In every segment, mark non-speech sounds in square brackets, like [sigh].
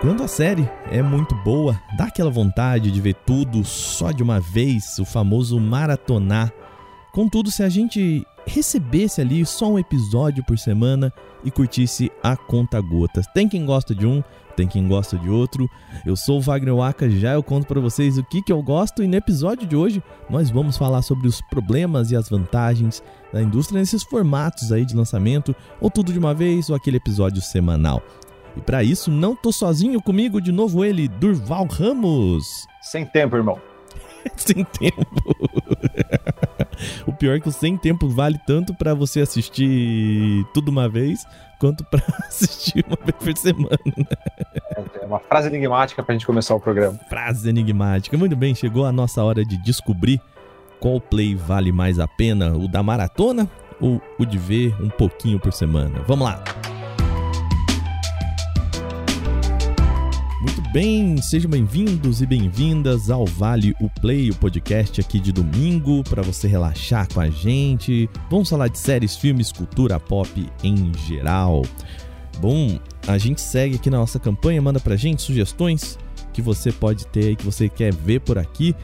Quando a série é muito boa, dá aquela vontade de ver tudo só de uma vez, o famoso maratonar. Contudo, se a gente recebesse ali só um episódio por semana e curtisse a conta gotas. Tem quem gosta de um, tem quem gosta de outro. Eu sou o Wagner Waka, já eu conto para vocês o que, que eu gosto e no episódio de hoje nós vamos falar sobre os problemas e as vantagens da indústria nesses formatos aí de lançamento, ou tudo de uma vez ou aquele episódio semanal. E para isso, não tô sozinho comigo, de novo ele, Durval Ramos. Sem tempo, irmão. [laughs] sem tempo. [laughs] o pior é que o sem tempo vale tanto para você assistir tudo uma vez, quanto para [laughs] assistir uma vez por semana. É uma frase enigmática pra gente começar o programa. Frase enigmática. Muito bem, chegou a nossa hora de descobrir qual play vale mais a pena, o da maratona ou o de ver um pouquinho por semana. Vamos lá. Muito bem, sejam bem-vindos e bem-vindas ao Vale o Play, o podcast aqui de domingo para você relaxar com a gente. Vamos falar de séries, filmes, cultura pop em geral. Bom, a gente segue aqui na nossa campanha, manda pra gente sugestões que você pode ter e que você quer ver por aqui.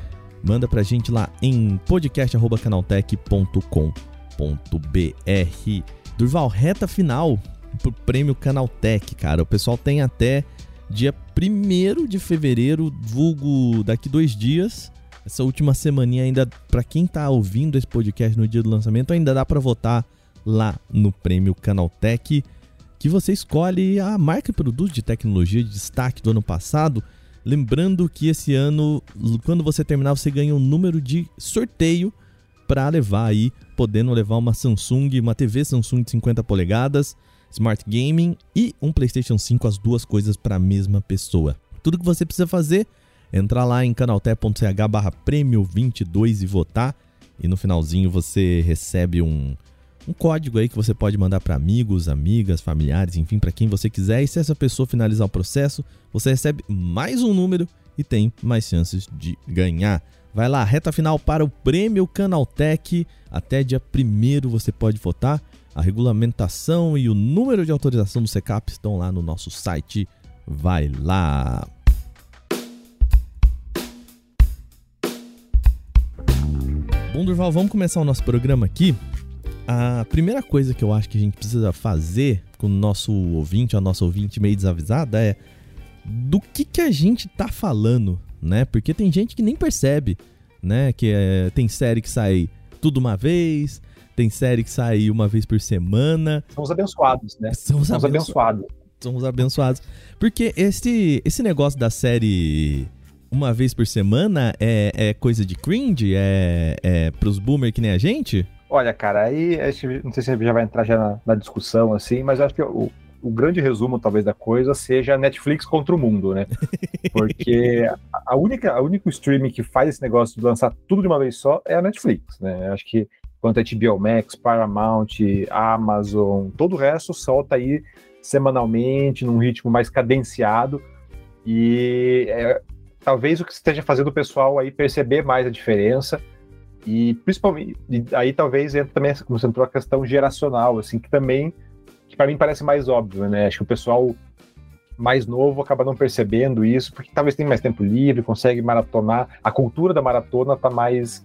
Manda pra gente lá em podcast@canaltech.com.br. Durval, reta final pro prêmio Canaltech, cara. O pessoal tem até dia 1 de fevereiro, vulgo daqui dois dias. Essa última semaninha ainda, para quem tá ouvindo esse podcast no dia do lançamento, ainda dá para votar lá no prêmio Canaltech, que você escolhe a marca e produto de tecnologia de destaque do ano passado. Lembrando que esse ano, quando você terminar, você ganha um número de sorteio para levar aí, podendo levar uma Samsung, uma TV Samsung de 50 polegadas, Smart Gaming e um PlayStation 5, as duas coisas para a mesma pessoa. Tudo que você precisa fazer é entrar lá em canaltech.ch barra prêmio 22 e votar. E no finalzinho você recebe um, um código aí que você pode mandar para amigos, amigas, familiares, enfim, para quem você quiser. E se essa pessoa finalizar o processo, você recebe mais um número e tem mais chances de ganhar. Vai lá, reta final para o prêmio Canaltech. Até dia 1 você pode votar. A regulamentação e o número de autorização do SECAP estão lá no nosso site. Vai lá! Bom, Durval, vamos começar o nosso programa aqui. A primeira coisa que eu acho que a gente precisa fazer com o nosso ouvinte, a nossa ouvinte meio desavisada, é do que, que a gente tá falando, né? Porque tem gente que nem percebe, né? Que é, tem série que sai tudo uma vez, tem série que sai uma vez por semana. Somos abençoados, né? Somos, abençoados. Somos abençoados. Porque esse, esse negócio da série uma vez por semana é, é coisa de cringe? É, é pros boomers que nem a gente? Olha, cara, aí não sei se já vai entrar já na, na discussão, assim, mas acho que o, o grande resumo, talvez, da coisa seja Netflix contra o mundo, né? [laughs] Porque a única, a único streaming que faz esse negócio de lançar tudo de uma vez só é a Netflix, né? Acho que quanto a HBO Max, Paramount, Amazon, todo o resto solta aí semanalmente, num ritmo mais cadenciado. E é, talvez o que esteja fazendo o pessoal aí perceber mais a diferença. E principalmente, aí talvez entra também, como você entrou, a questão geracional, assim, que também, que para mim parece mais óbvio, né? Acho que o pessoal mais novo acaba não percebendo isso, porque talvez tenha mais tempo livre, consegue maratonar. A cultura da maratona está mais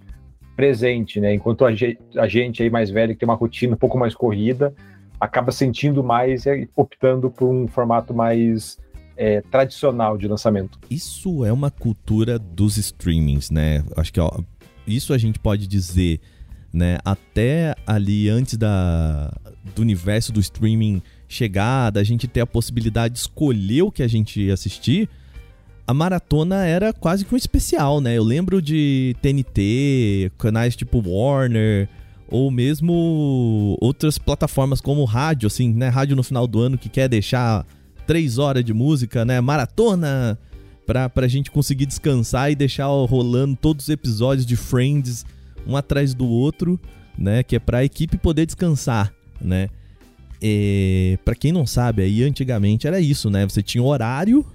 presente, né? Enquanto a gente, a gente aí mais velho, que tem uma rotina um pouco mais corrida, acaba sentindo mais e optando por um formato mais é, tradicional de lançamento. Isso é uma cultura dos streamings, né? Acho que ó, isso a gente pode dizer, né? Até ali antes da, do universo do streaming chegar, da gente ter a possibilidade de escolher o que a gente assistir, a maratona era quase que um especial, né? Eu lembro de TNT, canais tipo Warner, ou mesmo outras plataformas como rádio, assim, né? Rádio no final do ano que quer deixar três horas de música, né? Maratona pra, pra gente conseguir descansar e deixar rolando todos os episódios de Friends um atrás do outro, né? Que é pra equipe poder descansar, né? E, pra quem não sabe, aí antigamente era isso, né? Você tinha horário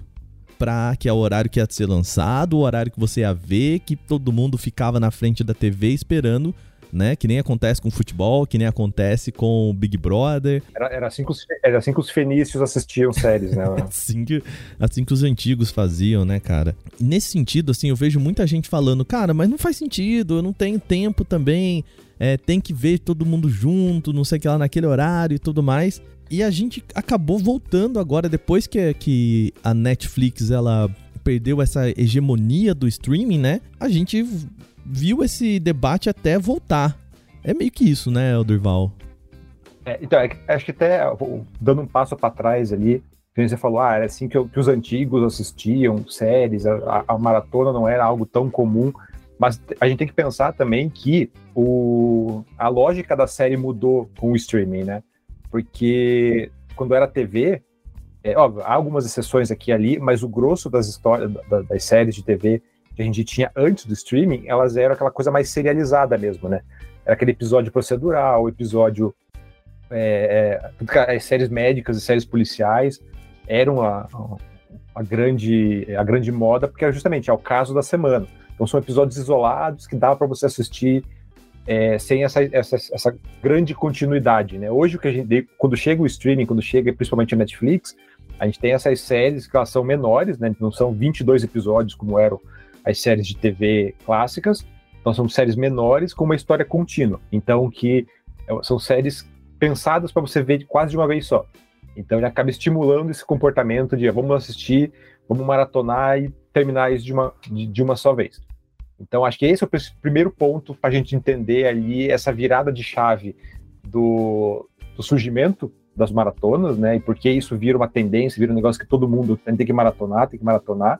pra que é o horário que ia ser lançado, o horário que você ia ver, que todo mundo ficava na frente da TV esperando né? Que nem acontece com futebol, que nem acontece com Big Brother. Era, era, assim, que os, era assim que os fenícios assistiam séries, né? [laughs] assim, que, assim que os antigos faziam, né, cara? nesse sentido, assim, eu vejo muita gente falando, cara, mas não faz sentido, eu não tenho tempo também, é, tem que ver todo mundo junto, não sei o que lá naquele horário e tudo mais. E a gente acabou voltando agora, depois que, que a Netflix ela perdeu essa hegemonia do streaming, né? A gente viu esse debate até voltar. É meio que isso, né, Durval? É, então, é, acho que até dando um passo para trás ali, você falou, ah, era assim que, que os antigos assistiam séries, a, a, maratona não era algo tão comum, mas a gente tem que pensar também que o, a lógica da série mudou com o streaming, né? Porque quando era TV, é, há algumas exceções aqui e ali, mas o grosso das histórias, da, das séries de TV que a gente tinha antes do streaming, elas eram aquela coisa mais serializada mesmo, né? Era aquele episódio procedural, episódio. É, é, as séries médicas e séries policiais eram a, a, grande, a grande moda, porque era justamente é o caso da semana. Então são episódios isolados que dá para você assistir é, sem essa, essa, essa, grande continuidade, né? Hoje o que a gente, quando chega o streaming, quando chega principalmente a Netflix, a gente tem essas séries que elas são menores, né? Não são 22 episódios como eram as séries de TV clássicas. Então são séries menores com uma história contínua. Então que é, são séries pensadas para você ver quase de uma vez só. Então ele acaba estimulando esse comportamento de vamos assistir, vamos maratonar e terminar isso de uma, de, de uma só vez. Então acho que esse é o primeiro ponto para a gente entender ali essa virada de chave do, do surgimento das maratonas, né? E porque isso vira uma tendência, vira um negócio que todo mundo tem que maratonar, tem que maratonar.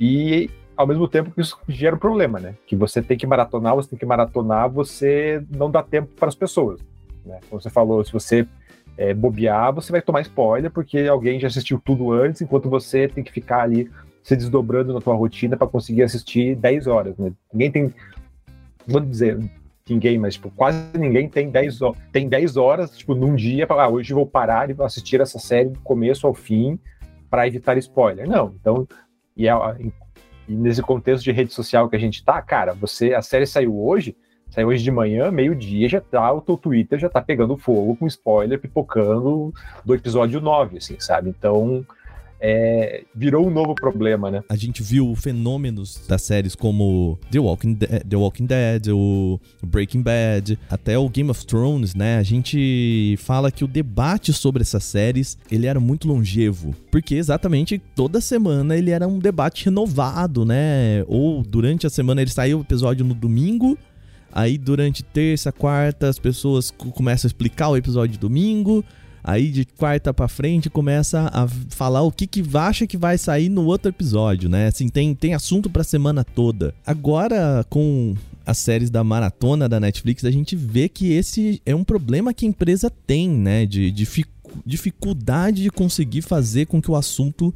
E ao mesmo tempo que isso gera um problema, né? Que você tem que maratonar, você tem que maratonar, você não dá tempo para as pessoas. Né? Como você falou, se você é, bobear, você vai tomar spoiler, porque alguém já assistiu tudo antes, enquanto você tem que ficar ali se desdobrando na tua rotina para conseguir assistir 10 horas. Né? Ninguém tem. Vou dizer ninguém, mas tipo, quase ninguém tem 10, tem 10 horas, tipo, num dia, para ah, hoje vou parar e vou assistir essa série do começo ao fim para evitar spoiler. Não, então, e é, e nesse contexto de rede social que a gente tá, cara, você a série saiu hoje, saiu hoje de manhã, meio-dia, já tá, o teu Twitter já tá pegando fogo com spoiler pipocando do episódio 9, assim, sabe? Então, é, virou um novo problema, né? A gente viu fenômenos das séries como The Walking, De The Walking Dead, o Breaking Bad, até o Game of Thrones, né? A gente fala que o debate sobre essas séries, ele era muito longevo, porque exatamente toda semana ele era um debate renovado, né? Ou durante a semana ele saiu o episódio no domingo, Aí durante terça, quarta, as pessoas começam a explicar o episódio de domingo. Aí de quarta para frente começa a falar o que que acha que vai sair no outro episódio, né? Assim, tem, tem assunto pra semana toda. Agora, com as séries da maratona da Netflix, a gente vê que esse é um problema que a empresa tem, né? De, de dificuldade de conseguir fazer com que o assunto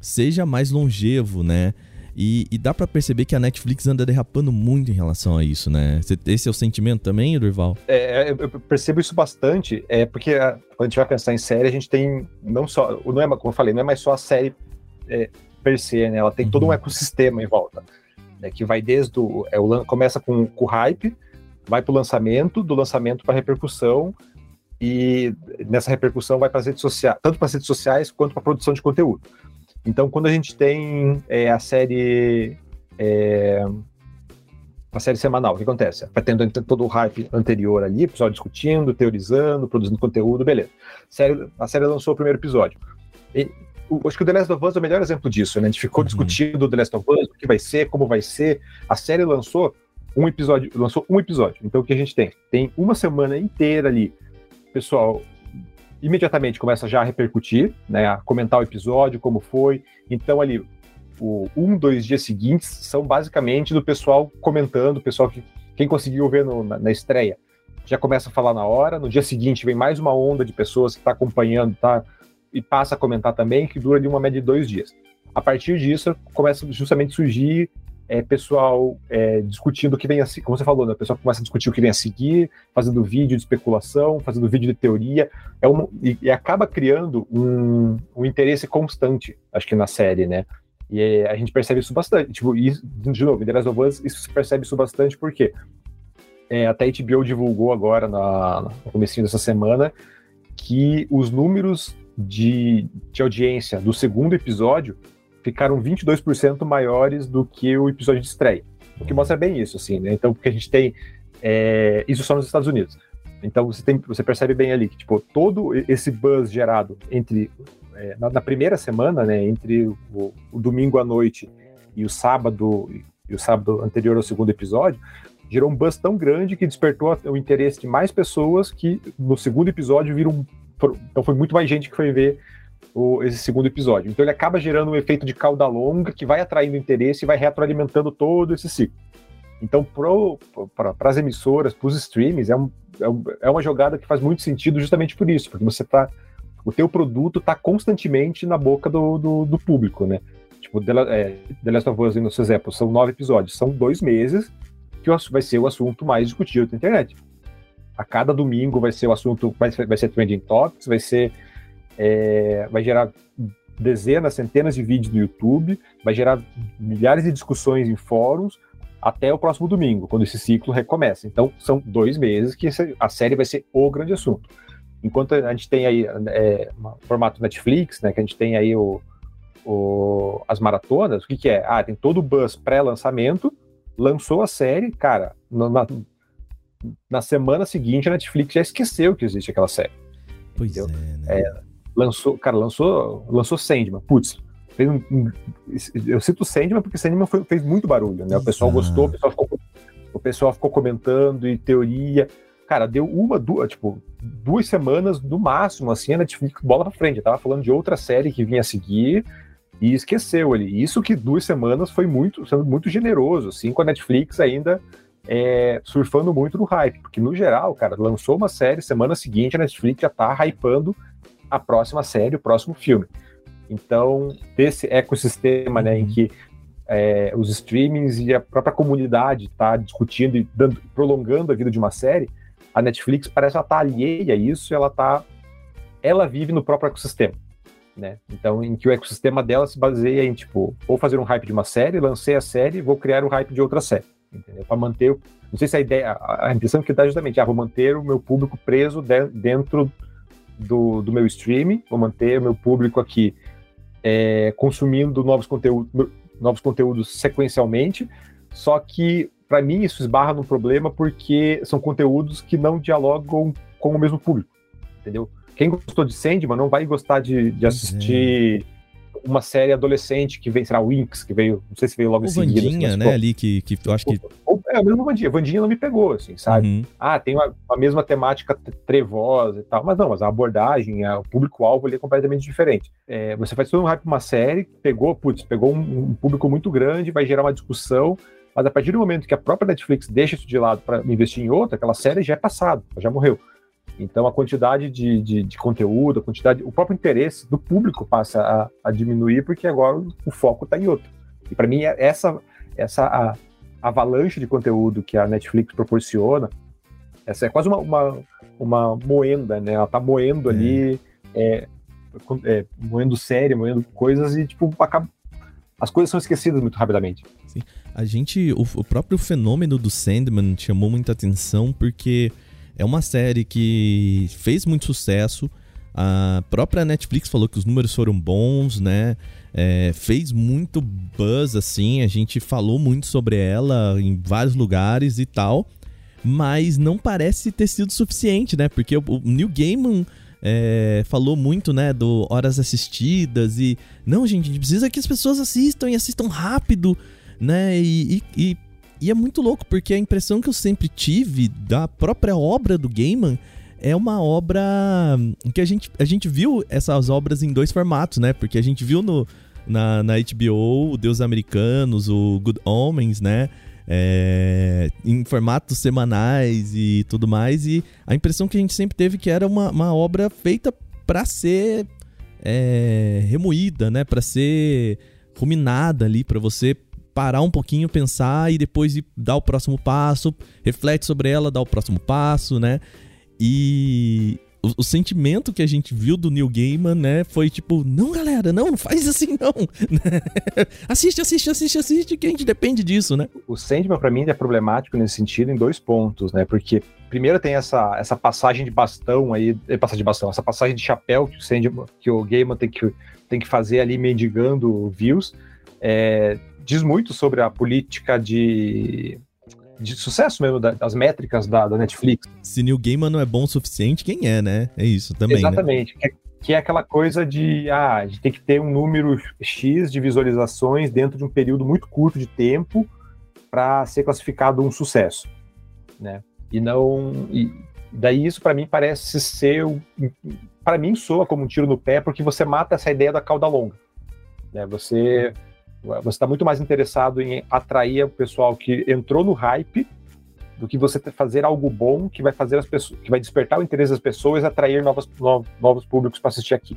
seja mais longevo, né? E, e dá para perceber que a Netflix anda derrapando muito em relação a isso, né? Esse é o sentimento também, Durval? É, eu percebo isso bastante, é porque a, quando a gente vai pensar em série, a gente tem não só, não é, como eu falei, não é mais só a série é, per se, né? Ela tem uhum. todo um uhum. ecossistema em volta, né? que vai desde o, é, o começa com, com o hype, vai para o lançamento, do lançamento para repercussão, e nessa repercussão vai para as redes sociais, tanto para as redes sociais quanto para a produção de conteúdo. Então, quando a gente tem é, a série. É, a série semanal, o que acontece? Vai tendo todo o hype anterior ali, o pessoal discutindo, teorizando, produzindo conteúdo, beleza. A série, a série lançou o primeiro episódio. E, o, acho que o The Last of Us é o melhor exemplo disso, né? A gente ficou uhum. discutindo o The Last of Us, o que vai ser, como vai ser. A série lançou um episódio, lançou um episódio. Então o que a gente tem? Tem uma semana inteira ali, pessoal imediatamente começa já a repercutir, né, a comentar o episódio, como foi. Então, ali, o um, dois dias seguintes são basicamente do pessoal comentando, pessoal que quem conseguiu ver no, na, na, estreia já começa a falar na hora. No dia seguinte vem mais uma onda de pessoas que está acompanhando, tá? E passa a comentar também, que dura de uma média de dois dias. A partir disso, começa justamente a surgir é, pessoal é, discutindo o que vem a seguir, como você falou, né? O pessoal começa a discutir o que vem a seguir, fazendo vídeo de especulação, fazendo vídeo de teoria, é uma, e, e, acaba criando um, um, interesse constante, acho que na série, né? E é, a gente percebe isso bastante. Tipo, e, de novo, em The Last of Us, isso se percebe isso bastante porque é, até a HBO divulgou agora na, no começo dessa semana que os números de, de audiência do segundo episódio ficaram 22% maiores do que o episódio de estreia. O que mostra bem isso, assim, né? Então, porque a gente tem. É, isso só nos Estados Unidos. Então você, tem, você percebe bem ali que tipo, todo esse buzz gerado entre é, na, na, primeira semana, né, entre o, o, domingo à noite e o sábado e o sábado anterior ao segundo episódio, gerou um buzz tão grande que despertou o interesse de mais pessoas que no segundo episódio viram então foi muito mais gente que foi ver o, esse segundo episódio. Então ele acaba gerando um efeito de cauda longa que vai atraindo interesse e vai retroalimentando todo esse ciclo. Então, para as emissoras, para os streams, é, um, é, é, uma jogada que faz muito sentido justamente por isso, porque você tá. O teu produto está constantemente na boca do, do, do, público, né? Tipo, The, é, The Last of Us, são nove episódios, são dois meses que vai ser o assunto mais discutido da internet. A cada domingo vai ser o assunto, vai, vai ser trending topics, vai ser. É, vai gerar dezenas, centenas de vídeos no YouTube, vai gerar milhares de discussões em fóruns, até o próximo domingo, quando esse ciclo recomeça. Então, são dois meses que a série vai ser o grande assunto. Enquanto a gente tem aí é, formato Netflix, né, que a gente tem aí o, o, as maratonas, o que, que é? Ah, tem todo o buzz pré-lançamento, lançou a série, cara, na, na, semana seguinte a Netflix já esqueceu que existe aquela série. Pois entendeu? é, né? é, lançou, cara, lançou, lançou Sandman, putz, fez um, um, eu cito Sandman porque Sandman foi, fez muito barulho, né? O pessoal gostou, o pessoal, ficou, o pessoal ficou comentando e teoria. Cara, deu uma, duas, tipo, duas semanas no máximo, assim, a Netflix bola pra frente. Eu tava falando de outra série que vinha a seguir e esqueceu ali. Isso que duas semanas foi muito, sendo muito generoso, assim, com a Netflix ainda é, surfando muito no hype. Porque, no geral, cara, lançou uma série, semana seguinte a Netflix já tá hypando a próxima série, o próximo filme. Então, desse ecossistema né, em uhum. que é, os streamings e a própria comunidade está discutindo e dando, prolongando a vida de uma série, a Netflix parece ela tá alheia a isso, ela tá, ela vive no próprio ecossistema, né? Então, em que o ecossistema dela se baseia em tipo, vou fazer um hype de uma série, lancei a série, vou criar o hype de outra série, entendeu? Para manter, não sei se a ideia, a, impressão que dá é justamente, ah, vou manter o meu público preso de, dentro do, do meu streaming, vou manter o meu público aqui é, consumindo novos, conteúdo, novos conteúdos sequencialmente, só que para mim isso esbarra num problema porque são conteúdos que não dialogam com o mesmo público, entendeu? Quem gostou de Sandman não vai gostar de, de assistir uma série adolescente que veio, será Winx, que veio, não sei se veio logo o em seguida. Vandinha, assim, né, ali, que, que eu acho que... é, a mesma Vandinha. Vandinha não me pegou, assim, sabe? Uhum. Ah, tem uma, a mesma temática trevosa e tal, mas não, mas a abordagem, a, o público-alvo ali é completamente diferente. É, você faz todo um hype uma série, pegou, putz, pegou um, um público muito grande, vai gerar uma discussão, mas a partir do momento que a própria Netflix deixa isso de lado para investir em outra, aquela série já é passado, já morreu. Então a quantidade de, de, de, conteúdo, a quantidade, o próprio interesse do público passa a, a diminuir porque agora o foco está em outro. E para mim é essa essa a, avalanche de conteúdo que a Netflix proporciona, essa é quase uma, uma, uma moenda, né? Ela está moendo ali, é, é, moendo série, moendo coisas e tipo acaba, as coisas são esquecidas muito rapidamente. Sim. A gente, o, o próprio fenômeno do Sandman chamou muita atenção porque é uma série que fez muito sucesso. A própria Netflix falou que os números foram bons, né? É, fez muito buzz, assim. A gente falou muito sobre ela em vários lugares e tal. Mas não parece ter sido suficiente, né? Porque o, Neil Gaiman é, falou muito, né? Do horas assistidas e... Não, gente, a gente precisa que as pessoas assistam e assistam rápido, né? E, e, e e é muito louco, porque a impressão que eu sempre tive da própria obra do Gaiman é uma obra que a gente, a gente viu essas obras em dois formatos, né? Porque a gente viu no, na, na HBO o Deus Americanos, o Good Omens, né? É, em formatos semanais e tudo mais. E a impressão que a gente sempre teve que era uma, uma obra feita para ser é, remoída, né? Para ser ruminada ali, para você parar um pouquinho, pensar e depois dar o próximo passo, reflete sobre ela, dá o próximo passo, né? E o, o, sentimento que a gente viu do Neil Gaiman, né, foi tipo, não, galera, não, não faz assim não. [laughs] assiste, assiste, assiste, assiste, que a gente depende disso, né? O Sandman para mim é problemático nesse sentido em dois pontos, né? Porque primeiro tem essa, essa passagem de bastão aí, é, passagem de bastão, essa passagem de chapéu que o Sandman, que o Gaiman tem que, tem que fazer ali mendigando views, é, diz muito sobre a política de de sucesso mesmo, das métricas da, da, Netflix. Se New Gaiman não é bom o suficiente, quem é, né? É isso também. Né? Exatamente. Né? Que, é, aquela coisa de, ah, a gente tem que ter um número X de visualizações dentro de um período muito curto de tempo para ser classificado um sucesso, né? E não. E daí isso para mim parece ser. Para mim soa como um tiro no pé, porque você mata essa ideia da cauda longa. Né? Você você está muito mais interessado em atrair o pessoal que entrou no hype do que você fazer algo bom que vai fazer as pessoas, que vai despertar o interesse das pessoas atrair novos, novos públicos para assistir aqui.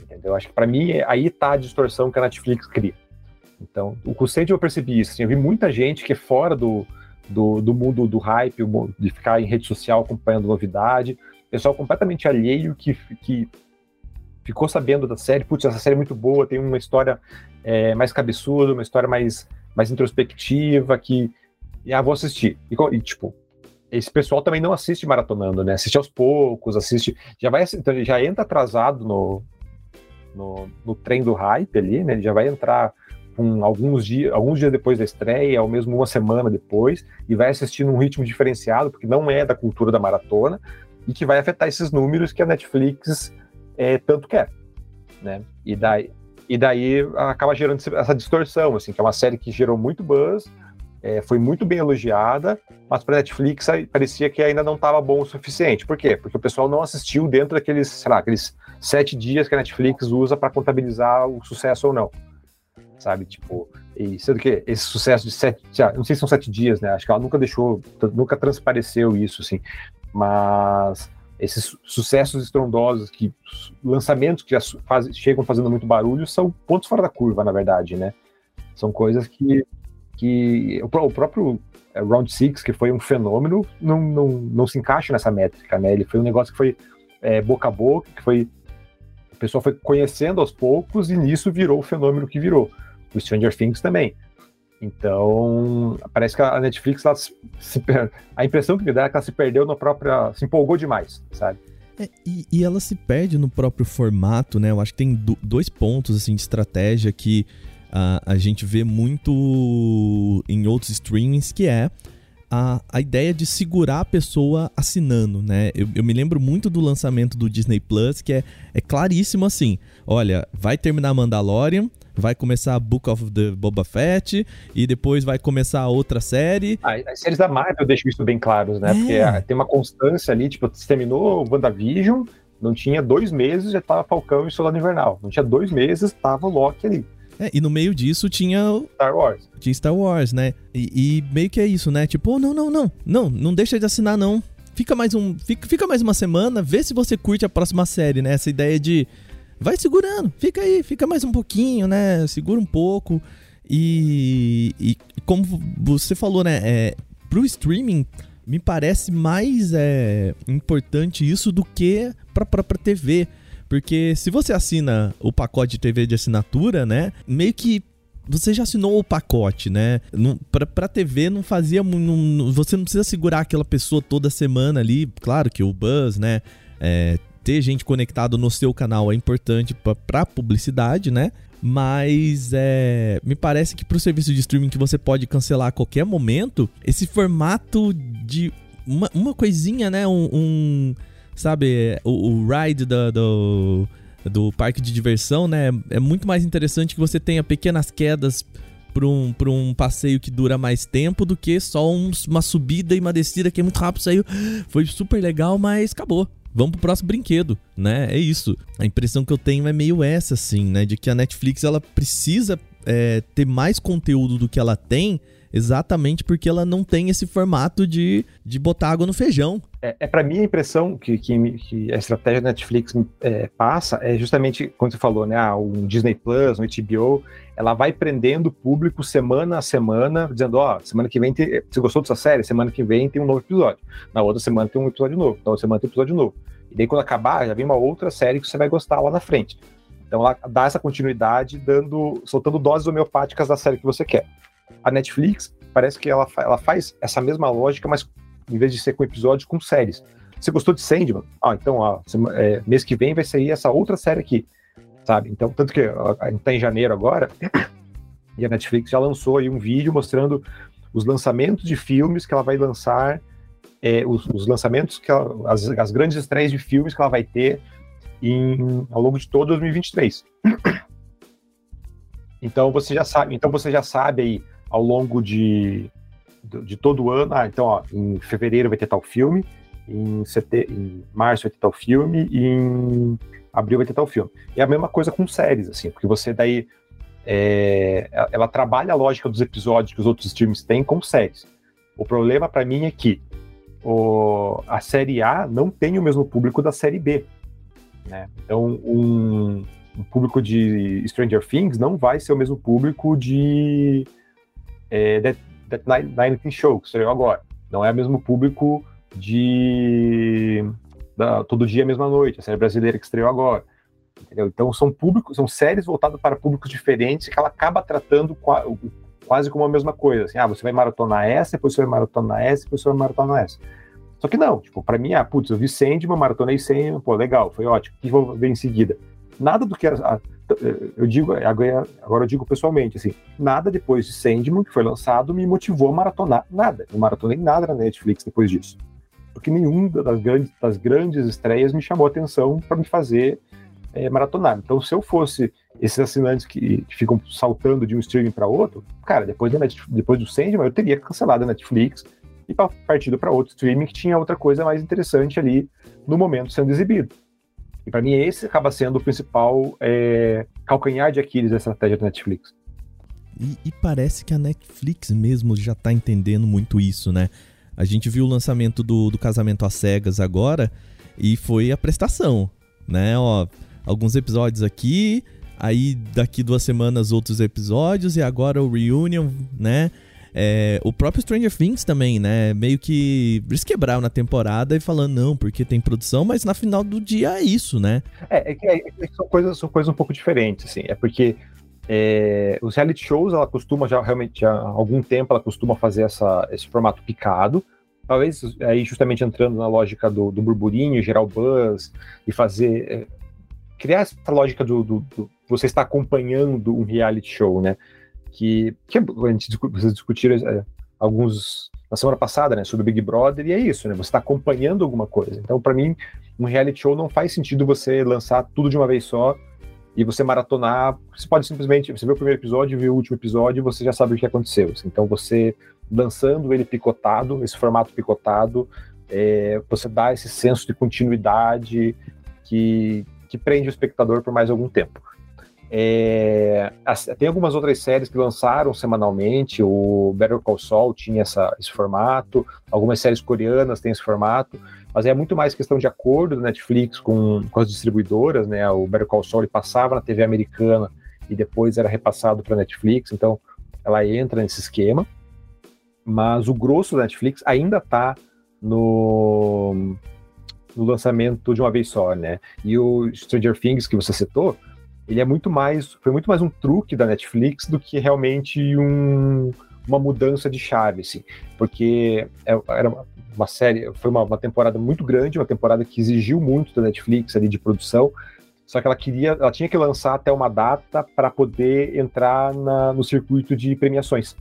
Entendeu? Acho que para mim aí está a distorção que a Netflix cria. Então, o conceito eu percebi isso. Assim, eu vi muita gente que é fora do, do, do mundo do hype, de ficar em rede social acompanhando novidade, pessoal completamente alheio que, que ficou sabendo da série, putz, essa série é muito boa, tem uma história é, mais cabeçuda, uma história mais, mais introspectiva, que, ah, vou assistir. E, e, tipo, esse pessoal também não assiste maratonando, né? Assiste aos poucos, assiste, já vai, então já entra atrasado no, no, no trem do hype ali, né? Ele já vai entrar com alguns dias, alguns dias depois da estreia, ou mesmo uma semana depois, e vai assistir num ritmo diferenciado, porque não é da cultura da maratona, e que vai afetar esses números que a Netflix é, tanto quer, né? E daí, e daí acaba gerando essa distorção, assim, que é uma série que gerou muito buzz, é, foi muito bem elogiada, mas para Netflix parecia que ainda não estava bom o suficiente. Por quê? Porque o pessoal não assistiu dentro daqueles, sei lá, aqueles sete dias que a Netflix usa para contabilizar o sucesso ou não. Sabe, tipo, e sendo que esse sucesso de sete, não sei se são sete dias, né? Acho que ela nunca deixou, nunca transpareceu isso, assim. Mas esses sucessos estrondosos, que lançamentos que já faz, chegam fazendo muito barulho, são pontos fora da curva, na verdade, né? São coisas que, que o, o próprio é, Round Six, que foi um fenômeno, não, não, não se encaixa nessa métrica, né? Ele foi um negócio que foi é, boca a boca, que foi a pessoa foi conhecendo aos poucos e nisso virou o fenômeno que virou. O Stranger Things também. Então, parece que a Netflix, ela se, a impressão que me dá é que ela se perdeu na própria. se empolgou demais, sabe? É, e, e, ela se perde no próprio formato, né? Eu acho que tem do, dois pontos assim de estratégia que a gente vê muito em outros streamings, que é a, a ideia de segurar a pessoa assinando, né? Eu, eu me lembro muito do lançamento do Disney Plus, que é, é claríssimo assim: olha, vai terminar Mandalorian vai começar a Book of the Boba Fett e depois vai começar a outra série. Ah, as séries da Marvel deixam isso bem claros, né? É. Porque ah, tem uma constância ali, tipo, terminou o WandaVision, não tinha dois meses, já tava Falcão e Soldado Invernal. Não tinha dois meses, tava o Loki ali. É, e no meio disso tinha Star Wars. Tinha Star Wars, né? E, e, meio que é isso, né? Tipo, oh, não, não, não, não, não deixa de assinar, não. Fica mais um. Fica, fica mais uma semana, vê se você curte a próxima série, né? Essa ideia de vai segurando, fica aí, fica mais um pouquinho, né? Segura um pouco. E, e como você falou, né? É, pro streaming, me parece mais é, importante isso do que pra própria TV. Porque se você assina o pacote de TV de assinatura, né? Meio que você já assinou o pacote, né? Não, pra, pra TV não fazia. Não, você não precisa segurar aquela pessoa toda semana ali. Claro que o Buzz, né? É, ter gente conectado no seu canal é importante para publicidade, né? Mas é, me parece que para o serviço de streaming que você pode cancelar a qualquer momento, esse formato de uma, uma coisinha, né? Um, um sabe, o, o ride do, do, do, parque de diversão, né? É muito mais interessante que você tenha pequenas quedas para um, um passeio que dura mais tempo do que só um, uma subida e uma descida que é muito rápido. Saiu, [gasps] foi super legal, mas acabou vamos pro próximo brinquedo, né? É isso. A impressão que eu tenho é meio essa, assim, né? De que a Netflix ela precisa é, ter mais conteúdo do que ela tem, exatamente porque ela não tem esse formato de, de botar água no feijão. É, é para mim a impressão que, que, que, a estratégia da Netflix é, passa é justamente, como você falou, né? Ah, um Disney Plus, um HBO, ela vai prendendo o público semana a semana, dizendo, ó, oh, semana que vem, tem, você gostou dessa série? Semana que vem tem um novo episódio. Na outra semana tem um episódio novo. Na outra semana tem um episódio novo. E daí quando acabar, já vem uma outra série que você vai gostar lá na frente. Então ela dá essa continuidade, dando, soltando doses homeopáticas da série que você quer. A Netflix parece que ela, ela faz essa mesma lógica, mas em vez de ser com episódios, com séries. Você gostou de Sandman? Ah, então, ó, é, mês que vem vai sair essa outra série aqui, sabe? Então, tanto que a gente tá em janeiro agora, [coughs] e a Netflix já lançou aí um vídeo mostrando os lançamentos de filmes que ela vai lançar, é, os, os, lançamentos, que ela, as, as, grandes estreias de filmes que ela vai ter em, ao longo de todo 2023. [coughs] Então você já sabe, então você já sabe aí ao longo de, de todo o ano, ah, então ó, em fevereiro vai ter tal filme, em, sete... em março vai ter tal filme e em abril vai ter tal filme. É a mesma coisa com séries, assim, porque você daí é... ela trabalha a lógica dos episódios que os outros streams têm com séries. O problema para mim é que o... a série A não tem o mesmo público da série B. Né? Então, um, um público de Stranger Things não vai ser o mesmo público de é, That, That Night Show, que estreou agora. Não é o mesmo público de da, Todo Dia Mesma Noite, a série brasileira que estreou agora. Entendeu? Então são públicos, são séries voltadas para públicos diferentes que ela acaba tratando quase como a mesma coisa. Assim, ah, você vai maratonar essa, depois você vai maratonar essa, depois você vai maratonar essa. Só que não, tipo, para mim, ah, putz, eu vi Sandman, maratonei Sandman, pô, legal, foi ótimo. O que vou ver em seguida? Nada do que a, eu digo, agora, agora eu digo pessoalmente, assim, nada depois de Sandman, que foi lançado, me motivou a maratonar nada. Não maratonei nada na Netflix depois disso porque nenhum das grandes, das grandes estreias me chamou atenção para me fazer é, maratonar. Então, se eu fosse esses assinantes que, que ficam saltando de um streaming para outro, cara, depois, da Netflix, depois do Sandman, eu teria cancelado a Netflix e partido para outro streaming que tinha outra coisa mais interessante ali no momento sendo exibido. E para mim, esse acaba sendo o principal é, calcanhar de Aquiles da estratégia da Netflix. E, e, parece que a Netflix mesmo já está entendendo muito isso, né? A gente viu o lançamento do, do Casamento às Cegas agora e foi a prestação, né? Ó, alguns episódios aqui, aí daqui duas semanas outros episódios e agora o Reunion, né? É, o próprio Stranger Things também, né? Meio que eles quebraram na temporada e falando, não, porque tem produção, mas na final do dia é isso, né? É, é que, é, é são, coisas, são coisas um pouco diferentes, assim. É porque é, os reality shows, ela costuma já realmente há algum tempo, ela costuma fazer essa, esse formato picado. Talvez aí justamente entrando na lógica do, do burburinho, gerar o buzz e fazer. É, criar essa lógica do, do, do, você estar acompanhando um reality show, né? Que, que a gente vocês discutiram é, alguns na semana passada, né, sobre Big Brother, e é isso, né? Você está acompanhando alguma coisa. Então, para mim, um reality show não faz sentido você lançar tudo de uma vez só e você maratonar, você pode simplesmente, você vê o primeiro episódio, vê o último episódio você já sabe o que aconteceu. Então você lançando ele picotado, esse formato picotado, é, você dá esse senso de continuidade que, que prende o espectador por mais algum tempo. É, tem algumas outras séries que lançaram semanalmente, o Better Call Saul tinha essa, esse formato, algumas séries coreanas têm esse formato, mas é muito mais questão de acordo da Netflix com, com as distribuidoras, né? O Better Call Saul passava na TV americana e depois era repassado para a Netflix, então ela entra nesse esquema. Mas o grosso da Netflix ainda está no, no lançamento de uma vez só, né? E o Stranger Things que você citou, ele é muito mais, foi muito mais um truque da Netflix do que realmente um, uma mudança de chave, assim, porque é, era uma série, foi uma, uma, temporada muito grande, uma temporada que exigiu muito da Netflix ali de produção, só que ela queria, ela tinha que lançar até uma data para poder entrar na, no circuito de premiações.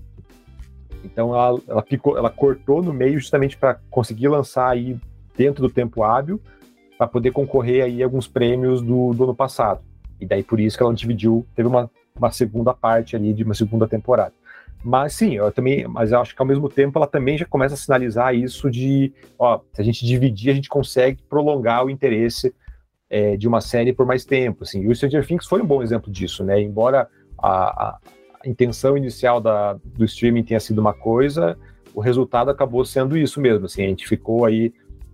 Então ela, ela, ficou, ela cortou no meio justamente para conseguir lançar aí dentro do tempo hábil, para poder concorrer aí a alguns prêmios do, do ano passado. E daí por isso que ela dividiu, teve uma, uma segunda parte ali de uma segunda temporada. Mas sim, eu também, mas eu acho que ao mesmo tempo ela também já começa a sinalizar isso de, ó, se a gente dividir, a gente consegue prolongar o interesse é, de uma série por mais tempo, assim. E o Stranger Things foi um bom exemplo disso, né? Embora a, a, intenção inicial da, do streaming tenha sido uma coisa, o resultado acabou sendo isso mesmo, assim. A gente ficou aí,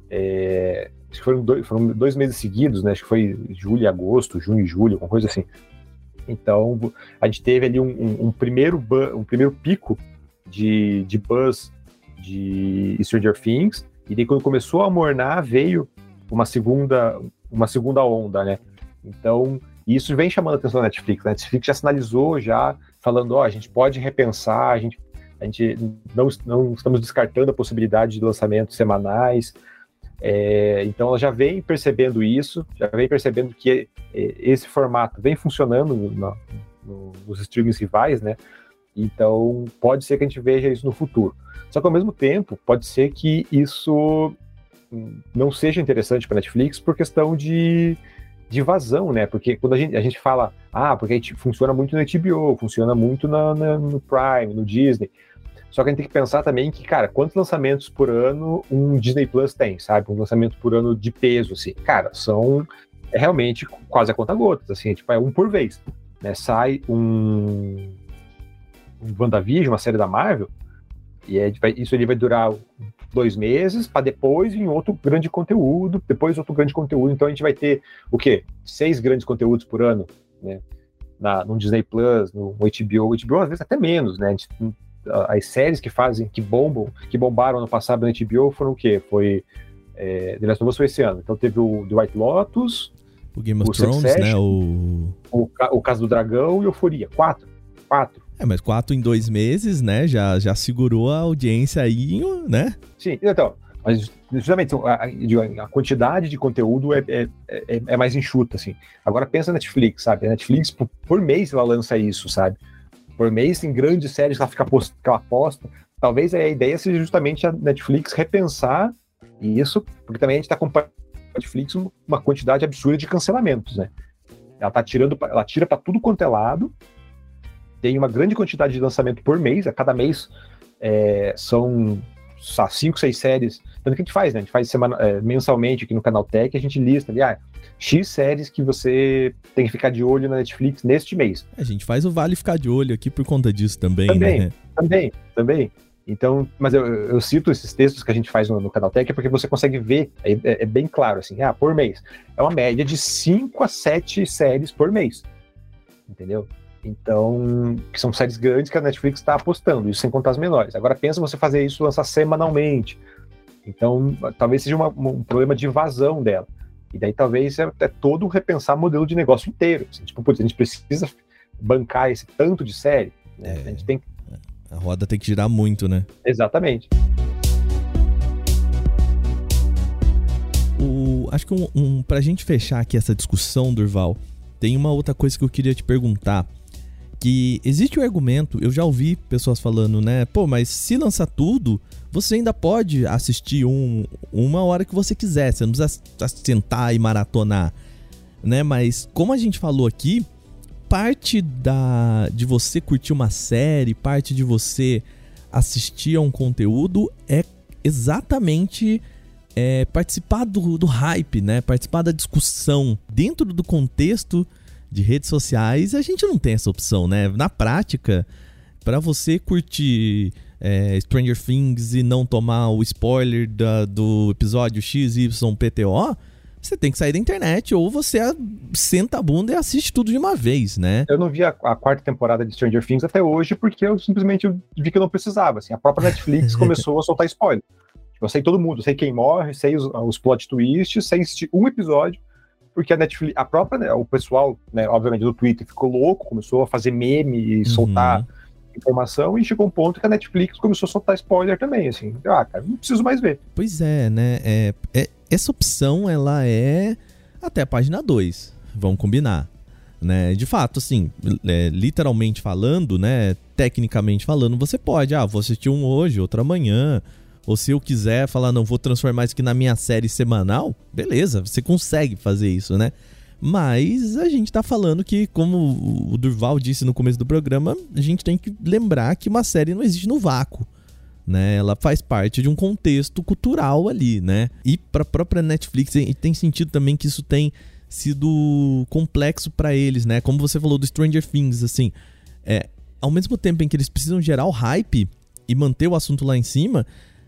é, acho que foram dois, foram dois meses seguidos, né? Acho que foi julho e agosto, junho e julho, alguma coisa assim então, a gente teve ali um, um, um primeiro, um primeiro pico de, de buzz de Stranger Things, e daí quando começou a mornar, veio uma segunda, uma segunda onda, né? Então, isso vem chamando a atenção da Netflix. A Netflix já sinalizou, já falando, ó, a gente pode repensar, a gente, a gente não, não estamos descartando a possibilidade de lançamentos semanais. É, então, ela já vem percebendo isso, já vem percebendo que é, esse formato vem funcionando no, no, nos streamings rivais, né? Então, pode ser que a gente veja isso no futuro. Só que, ao mesmo tempo, pode ser que isso não seja interessante para Netflix por questão de, de vazão, né? Porque quando a gente, a gente fala, ah, porque a gente funciona muito no HBO, funciona muito na, na, no Prime, no Disney. Só que a gente tem que pensar também que, cara, quantos lançamentos por ano um Disney Plus tem, sabe? Um lançamento por ano de peso, assim. Cara, são é realmente quase a conta gotas, assim, tipo, é um por vez. Né? Sai um, um WandaVision, uma série da Marvel, e é, isso ele vai durar dois meses, para depois em outro grande conteúdo, depois outro grande conteúdo. Então a gente vai ter o quê? Seis grandes conteúdos por ano, né? Na, no Disney Plus, no HBO, HBO às vezes até menos, né? Gente, as séries que fazem, que bombam, que bombaram no passado no HBO foram o quê? Foi é, The Last of Us foi esse ano. Então teve o The White Lotus, o Game of o Thrones, né? O... o... o Caso do Dragão e Euforia. Quatro. Quatro. É, mas quatro em dois meses, né? Já, já segurou a audiência aí, né? Sim, então. Mas justamente a, a quantidade de conteúdo é, é, é, é, mais enxuta, assim. Agora pensa na Netflix, sabe? A Netflix, por, por, mês, ela lança isso, sabe? Por mês tem grandes séries que ela fica post, que ela posta. Talvez a ideia seja justamente a Netflix repensar isso, porque também a gente está acompanhando a Netflix uma quantidade absurda de cancelamentos, né? Ela tá tirando, ela tira para tudo quanto é lado, tem uma grande quantidade de lançamento por mês, a cada mês é, são cinco, seis séries. Tanto que a gente faz, né? A gente faz semana, é, mensalmente aqui no canal Tech, a gente lista ali, ah, X séries que você tem que ficar de olho na Netflix neste mês. A gente faz o Vale ficar de olho aqui por conta disso também, também né? Também, também. Então, mas eu, eu, cito esses textos que a gente faz no, no Canal Tech porque você consegue ver, é, é, é, bem claro, assim, ah, por mês. É uma média de 5 a 7 séries por mês. Entendeu? Então, que são séries grandes que a Netflix está apostando, isso sem contar as menores. Agora pensa você fazer isso lançar semanalmente. Então, talvez seja uma, um problema de vazão dela. E daí talvez é, é todo repensar o modelo de negócio inteiro. Assim, tipo, putz, a gente precisa bancar esse tanto de série. Né? É, a gente tem A roda tem que girar muito, né? Exatamente. O, acho que um, um, pra gente fechar aqui essa discussão, Durval, tem uma outra coisa que eu queria te perguntar que existe o argumento, eu já ouvi pessoas falando, né? Pô, mas se lançar tudo, você ainda pode assistir um, uma hora que você quiser, você não precisa sentar e maratonar, né? Mas como a gente falou aqui, parte da de você curtir uma série, parte de você assistir a um conteúdo é exatamente é, participar do, do hype, né? Participar da discussão dentro do contexto de redes sociais, a gente não tem essa opção, né? Na prática, para você curtir é, Stranger Things e não tomar o spoiler da, do episódio XYPTO, você tem que sair da internet ou você senta a bunda e assiste tudo de uma vez, né? Eu não vi a, a quarta temporada de Stranger Things até hoje porque eu simplesmente vi que eu não precisava. Assim, a própria Netflix [laughs] começou a soltar spoiler. Tipo, eu sei todo mundo, sei quem morre, sei os, os plot twists, sei um episódio porque a Netflix, a própria, né, o pessoal, né, obviamente, do Twitter ficou louco, começou a fazer meme e uhum. soltar informação e chegou um ponto que a Netflix começou a soltar spoiler também, assim. Ah, cara, não preciso mais ver. Pois é, né? É, é essa opção, ela é até a página 2, vamos combinar. Né? De fato, assim, é, literalmente falando, né? Tecnicamente falando, você pode, ah, vou assistir um hoje, outro amanhã, ou se eu quiser falar, não, vou transformar isso aqui na minha série semanal, beleza, você consegue fazer isso, né? Mas a gente tá falando que, como o Durval disse no começo do programa, a gente tem que lembrar que uma série não existe no vácuo. Né? Ela faz parte de um contexto cultural ali, né? E para a própria Netflix tem sentido também que isso tem sido complexo para eles, né? Como você falou do Stranger Things, assim, é, ao mesmo tempo em que eles precisam gerar o hype e manter o assunto lá em cima,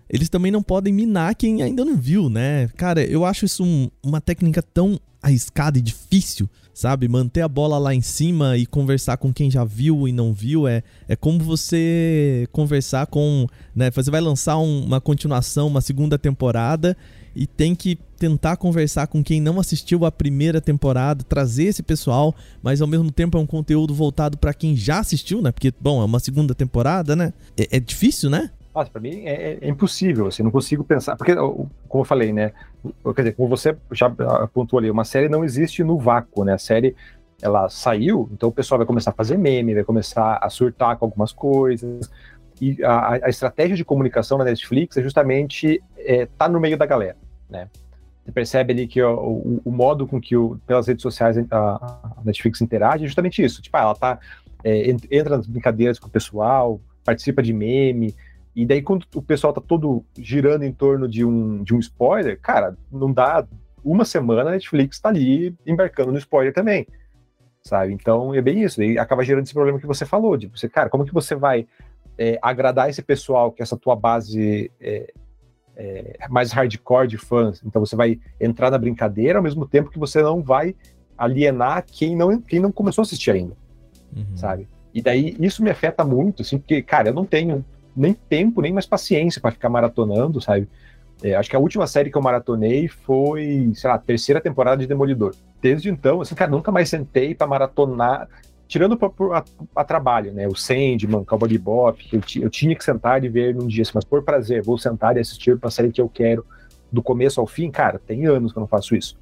eles também não podem minar quem ainda não viu, né? Cara, eu acho isso um, uma técnica tão arriscado e difícil, sabe? Manter a bola lá em cima e conversar com quem já viu e não viu é, é como você conversar com. Né? Você vai lançar um, uma continuação, uma segunda temporada e tem que tentar conversar com quem não assistiu a primeira temporada, trazer esse pessoal, mas ao mesmo tempo é um conteúdo voltado para quem já assistiu, né? Porque, bom, é uma segunda temporada, né? É, é difícil, né? Nossa, pra mim é, é, impossível, assim, não consigo pensar. Porque, como eu falei, né? Quer dizer, como você já apontou ali, uma série não existe no vácuo, né? A série, ela saiu, então o pessoal vai começar a fazer meme, vai começar a surtar com algumas coisas. E a, a estratégia de comunicação na Netflix é justamente é, tá no meio da galera, né? Você percebe ali que ó, o, o, modo com que o, pelas redes sociais a, a Netflix interage é justamente isso. Tipo, ah, ela tá, é, entra nas brincadeiras com o pessoal, participa de meme, e daí, quando o pessoal tá todo girando em torno de um, de um spoiler, cara, não dá uma semana a Netflix tá ali embarcando no spoiler também. Sabe? Então é bem isso. E acaba gerando esse problema que você falou, de você, cara, como que você vai é, agradar esse pessoal, que é essa tua base é, é, mais hardcore de fãs? Então você vai entrar na brincadeira ao mesmo tempo que você não vai alienar quem não, quem não começou a assistir ainda. Uhum. Sabe? E daí isso me afeta muito, assim, porque, cara, eu não tenho nem tempo, nem mais paciência para ficar maratonando, sabe? É, acho que a última série que eu maratonei foi, sei lá, a terceira temporada de Demolidor. Desde então, assim, cara, nunca mais sentei para maratonar, tirando a, trabalho, né? O Sandman, Cowboy Bebop, eu, eu tinha que sentar e ver num dia, assim, mas por prazer, vou sentar e assistir uma série que eu quero do começo ao fim, cara, tem anos que eu não faço isso.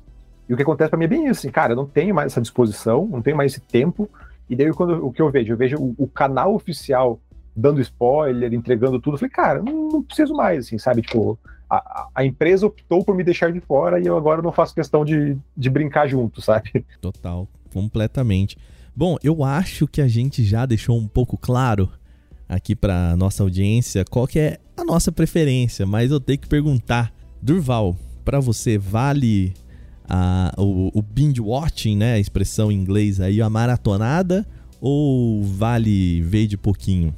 E o que acontece para mim é bem isso, assim, cara, eu não tenho mais essa disposição, não tenho mais esse tempo, e daí quando, o que eu vejo? Eu vejo o, o canal oficial dando spoiler, entregando tudo. Eu falei, cara, não, não preciso mais, assim, sabe? Tipo, a, a, empresa optou por me deixar de fora e eu agora não faço questão de, de brincar junto, sabe? Total, completamente. Bom, eu acho que a gente já deixou um pouco claro aqui para nossa audiência qual que é a nossa preferência, mas eu tenho que perguntar, Durval, para você vale a, o, o binge watching, né, a expressão em inglês aí, a maratonada ou vale ver de pouquinho?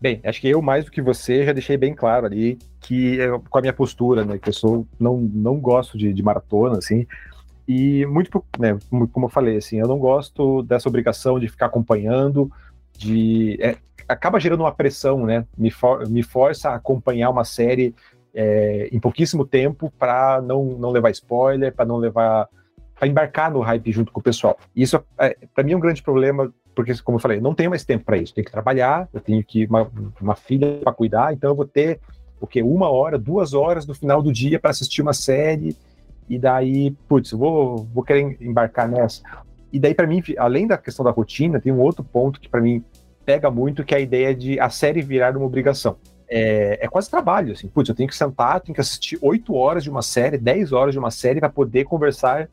Bem, acho que eu, mais do que você, já deixei bem claro ali que eu, com a minha postura, né, que eu sou, não, não gosto de, de maratona, assim, e muito, né, como eu falei, assim, eu não gosto dessa obrigação de ficar acompanhando, de... É, acaba gerando uma pressão, né, me, for, me força a acompanhar uma série é, em pouquíssimo tempo para não, não levar spoiler, para não levar... para embarcar no hype junto com o pessoal. Isso, é, para mim, é um grande problema porque, como eu falei, não tenho mais tempo para isso. Tenho que trabalhar, eu tenho que uma, uma filha para cuidar, então eu vou ter o que uma hora, duas horas no final do dia para assistir uma série e daí, putz, vou vou querer embarcar nessa. E daí para mim, além da questão da rotina, tem um outro ponto que para mim pega muito, que é a ideia de a série virar uma obrigação. É, é, quase trabalho, assim. Putz, eu tenho que sentar, tenho que assistir oito horas de uma série, dez horas de uma série para poder conversar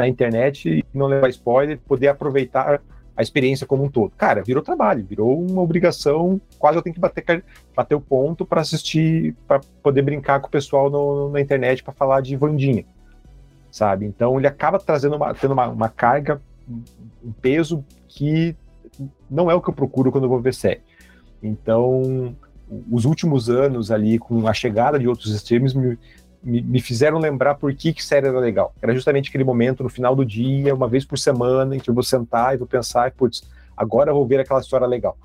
na internet e não levar spoiler, poder aproveitar a experiência como um todo. Cara, virou trabalho, virou uma obrigação, quase eu tenho que bater, bater o ponto para assistir, para poder brincar com o pessoal no, na internet para falar de Vandinha, sabe? Então ele acaba trazendo uma, tendo uma, uma carga, um peso que não é o que eu procuro quando eu vou ver série. Então, os últimos anos ali, com a chegada de outros streams, me, me, me, fizeram lembrar por que, que série era legal. Era justamente aquele momento no final do dia, uma vez por semana, em que eu vou sentar e vou pensar, putz, agora eu vou ver aquela história legal.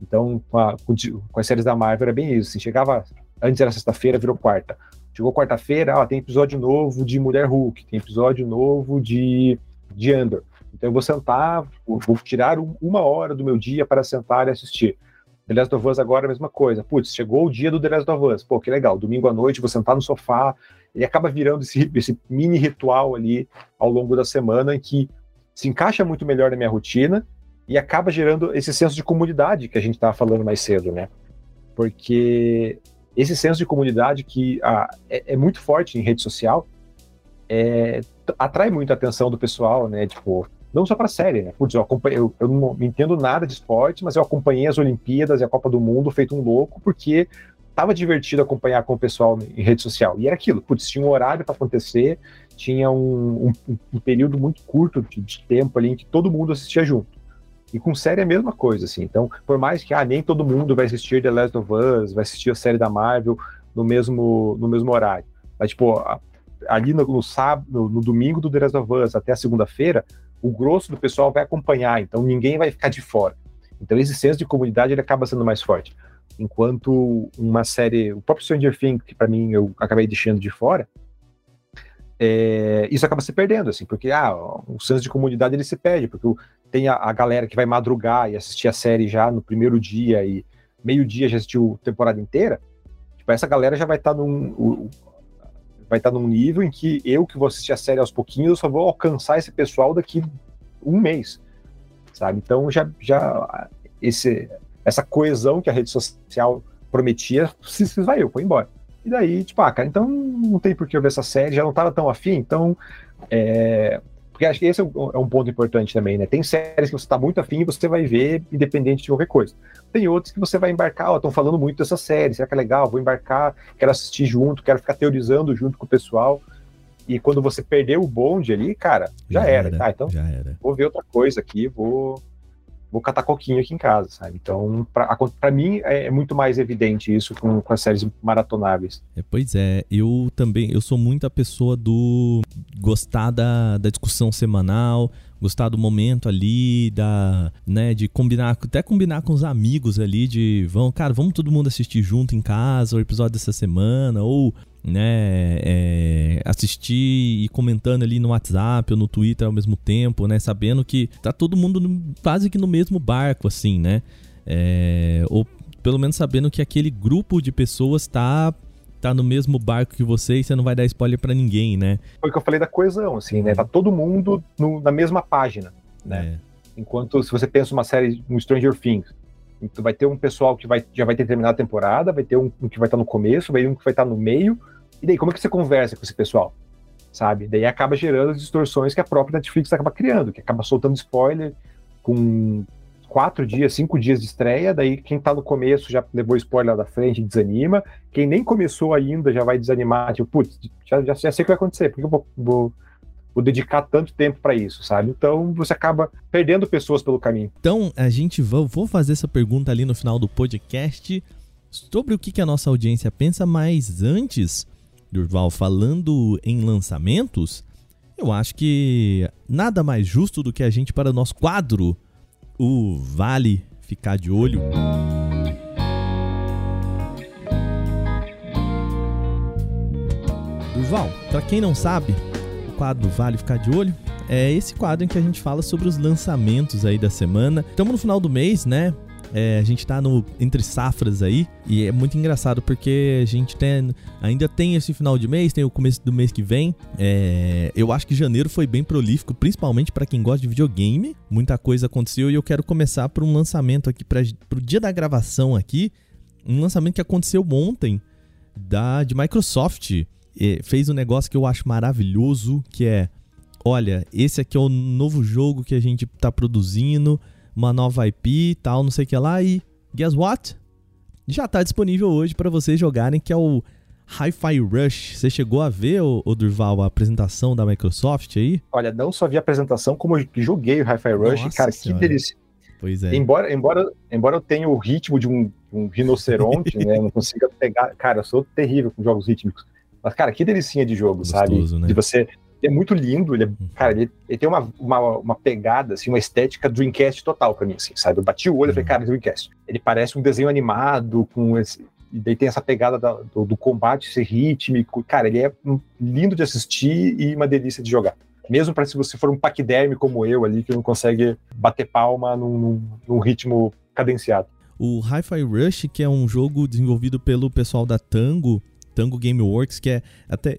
Então, com, a, com, as séries da Marvel era bem isso. Assim, chegava, antes era sexta-feira, virou quarta. Chegou quarta-feira, ah, tem episódio novo de Mulher Hulk, tem episódio novo de, de Andor. Então eu vou sentar, vou tirar uma hora do meu dia para sentar e assistir. The Last of Us agora é a mesma coisa. Putz, chegou o dia do The Last of Us. Pô, que legal. Domingo à noite, vou sentar no sofá. Ele acaba virando esse, esse mini ritual ali ao longo da semana em que se encaixa muito melhor na minha rotina e acaba gerando esse senso de comunidade que a gente estava falando mais cedo, né? Porque esse senso de comunidade que ah, é, é, muito forte em rede social é, atrai muito a atenção do pessoal, né? Tipo, não só para a série, né? Putz, eu, eu, eu não entendo nada de esporte, mas eu acompanhei as Olimpíadas e a Copa do Mundo feito um louco, porque estava divertido acompanhar com o pessoal em rede social. E era aquilo, putz, tinha um horário para acontecer, tinha um, um, um, período muito curto de, de, tempo ali em que todo mundo assistia junto. E com série é a mesma coisa, assim. Então, por mais que ah, nem todo mundo vai assistir The Last of Us, vai assistir a série da Marvel no mesmo, no mesmo horário. Mas, tipo, ali no, no sábado, no, no, domingo do The Last of Us até a segunda-feira, o grosso do pessoal vai acompanhar, então ninguém vai ficar de fora. Então esse senso de comunidade ele acaba sendo mais forte. Enquanto uma série, o próprio Stranger Things, que para mim eu acabei deixando de fora, é, isso acaba se perdendo, assim, porque ah, o senso de comunidade ele se perde, porque tem a, a, galera que vai madrugar e assistir a série já no primeiro dia e meio-dia já assistiu a temporada inteira. Tipo, essa galera já vai estar tá num. Vai estar num nível em que eu, que vou assistir a série aos pouquinhos, eu só vou alcançar esse pessoal daqui um mês. Sabe? Então já, já esse, essa coesão que a rede social prometia se esvaiu, foi embora. E daí, tipo, ah, cara, então não tem por que eu ver essa série, já não tava tão afim, então. É... Porque acho que esse é um é ponto importante também, né? Tem séries que você tá muito afim e você vai ver independente de qualquer coisa. Tem outros que você vai embarcar, ó, estão falando muito dessa série, será que é legal? Vou embarcar, quero assistir junto, quero ficar teorizando junto com o pessoal. E quando você perdeu o bonde ali, cara, já, já era. era. Ah, então já era. vou ver outra coisa aqui, vou vou catar coquinho aqui em casa, sabe? Então, para mim é, é, muito mais evidente isso com, com as séries maratonáveis. É, pois é, eu também, eu sou muito a pessoa do gostar da, da discussão semanal, gostar do momento ali, da, né, de combinar, até combinar com os amigos ali, de, vão, cara, vamos todo mundo assistir junto em casa o episódio dessa semana, ou né, é, assistir e comentando ali no WhatsApp ou no Twitter ao mesmo tempo, né, sabendo que tá todo mundo no, quase que no mesmo barco, assim, né, é, ou pelo menos sabendo que aquele grupo de pessoas tá tá no mesmo barco que você e você não vai dar spoiler para ninguém, né? Foi o que eu falei da coesão, assim, né? Tá todo mundo no, na mesma página, né? É. Enquanto se você pensa uma série, um Stranger Things, então vai ter um pessoal que vai, já vai ter terminado a temporada, vai ter um, um que vai estar no começo, vai ter um que vai estar no meio, e daí, como é que você conversa com esse pessoal? Sabe? Daí acaba gerando as distorções que a própria Netflix acaba criando, que acaba soltando spoiler com quatro dias, cinco dias de estreia, daí quem tá no começo já levou spoiler da frente desanima, quem nem começou ainda já vai desanimar, tipo, putz, já, já, já sei o que vai acontecer, porque eu vou, vou, vou dedicar tanto tempo para isso, sabe? Então você acaba perdendo pessoas pelo caminho. Então a gente vai, vou fazer essa pergunta ali no final do podcast sobre o que, que a nossa audiência pensa, mas antes Durval, falando em lançamentos, eu acho que nada mais justo do que a gente para o nosso quadro, o Vale Ficar de Olho. Durval, para quem não sabe, o quadro Vale Ficar de Olho é esse quadro em que a gente fala sobre os lançamentos aí da semana. Estamos no final do mês, né? É, a gente tá no, entre safras aí e é muito engraçado porque a gente tem, ainda tem esse final de mês, tem o começo do mês que vem. É, eu acho que janeiro foi bem prolífico, principalmente para quem gosta de videogame. Muita coisa aconteceu e eu quero começar por um lançamento aqui para pro dia da gravação aqui, um lançamento que aconteceu ontem da de Microsoft. É, fez um negócio que eu acho maravilhoso, que é, olha, esse aqui é o novo jogo que a gente tá produzindo uma nova IP e tal, não sei o que lá. E guess what? Já tá disponível hoje para vocês jogarem, que é o Hi-Fi Rush. Você chegou a ver, o, Durval, a apresentação da Microsoft aí? Olha, não só vi a apresentação, como eu joguei o Hi-Fi Rush. Nossa cara, senhora. que delícia. Pois é. Embora, embora, embora eu tenha o ritmo de um, um rinoceronte, [laughs] né? Eu não consiga pegar. Cara, eu sou terrível com jogos rítmicos. Mas, cara, que delicinha de jogo, Gostoso, sabe? Né? De você é muito lindo, ele é, uhum. cara, ele, ele tem uma, uma, uma, pegada, assim, uma estética Dreamcast total pra mim, assim, sabe? Eu bati o olho e falei, uhum. cara, Dreamcast. Ele parece um desenho animado, com esse, e daí tem essa pegada da, do, do, combate, esse rítmico, cara, ele é lindo de assistir e uma delícia de jogar. Mesmo para se você for um paquiderme como eu ali, que não consegue bater palma num, num, num ritmo cadenciado. O Hi-Fi Rush, que é um jogo desenvolvido pelo pessoal da Tango, Tango Gameworks, que é até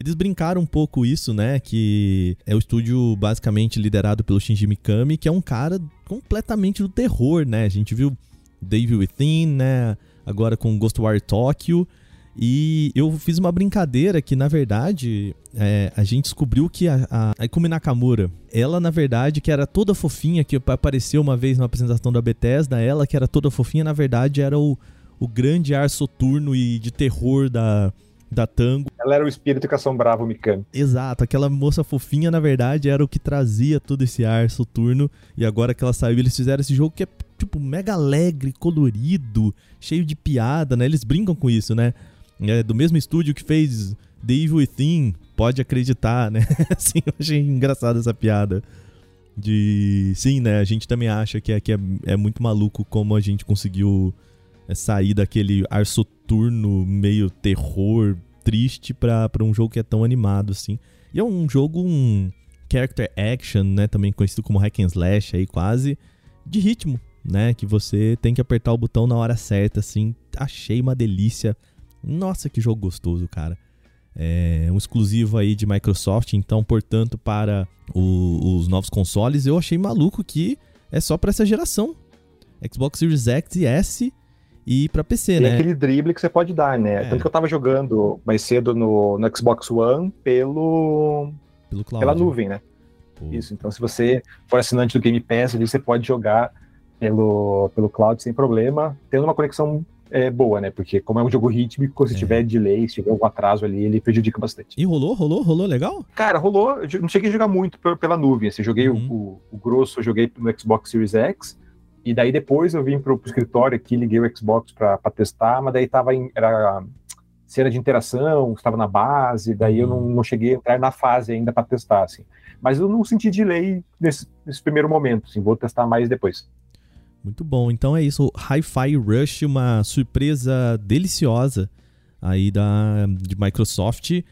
eles brincaram um pouco isso, né? Que é o estúdio basicamente liderado pelo Shinji Mikami, que é um cara completamente do terror, né? A gente viu Dave Within, né? Agora com Ghostwire Tokyo. E eu fiz uma brincadeira que, na verdade, é, a gente descobriu que a, a Ikumi Nakamura, ela, na verdade, que era toda fofinha, que apareceu uma vez na apresentação da Bethesda, ela que era toda fofinha, na verdade, era o, o grande ar soturno e de terror da, da Tango. Ela era o espírito que assombrava o Mikami. Exato, aquela moça fofinha, na verdade, era o que trazia todo esse ar soturno. E agora que ela saiu, eles fizeram esse jogo que é, tipo, mega alegre, colorido, cheio de piada, né? Eles brincam com isso, né? É do mesmo estúdio que fez The Evil Within, pode acreditar, né? [laughs] assim, eu achei engraçada essa piada. De. Sim, né? A gente também acha que é, que é, é muito maluco como a gente conseguiu é, sair daquele ar soturno, meio terror, triste, pra, pra um jogo que é tão animado, assim. E é um jogo, um character action, né? Também conhecido como hack and slash aí, quase, de ritmo, né? Que você tem que apertar o botão na hora certa, assim. Achei uma delícia. Nossa, que jogo gostoso, cara. É um exclusivo aí de Microsoft, então, portanto, para o, os novos consoles, eu achei maluco que é só para essa geração. Xbox Series X e S e para PC, Tem né? aquele drible que você pode dar, né? É. Tanto que eu tava jogando mais cedo no, no Xbox One pelo, Pelo cloud. pela nuvem, né? Pô. Isso, então se você for assinante do Game Pass, ali você pode jogar pelo, pelo cloud sem problema, tendo uma conexão é, boa, né? Porque como é um jogo rítmico, se É. tiver delay, se tiver algum atraso ali, ele prejudica bastante. E rolou, rolou, rolou legal? Cara, rolou, eu não cheguei a jogar muito pe- pela nuvem, assim, joguei Uhum. o, o grosso, eu joguei no Xbox Series X, e daí depois eu vim pro, pro escritório aqui, liguei o Xbox pra, pra testar, mas daí tava em, era cena de interação, estava na base, daí eu não, não cheguei a entrar na fase ainda pra testar, assim. Mas eu não senti delay nesse, nesse primeiro momento, assim, vou testar mais depois. Muito bom. Então é isso. Hi-Fi Rush, uma surpresa deliciosa aí da de Microsoft.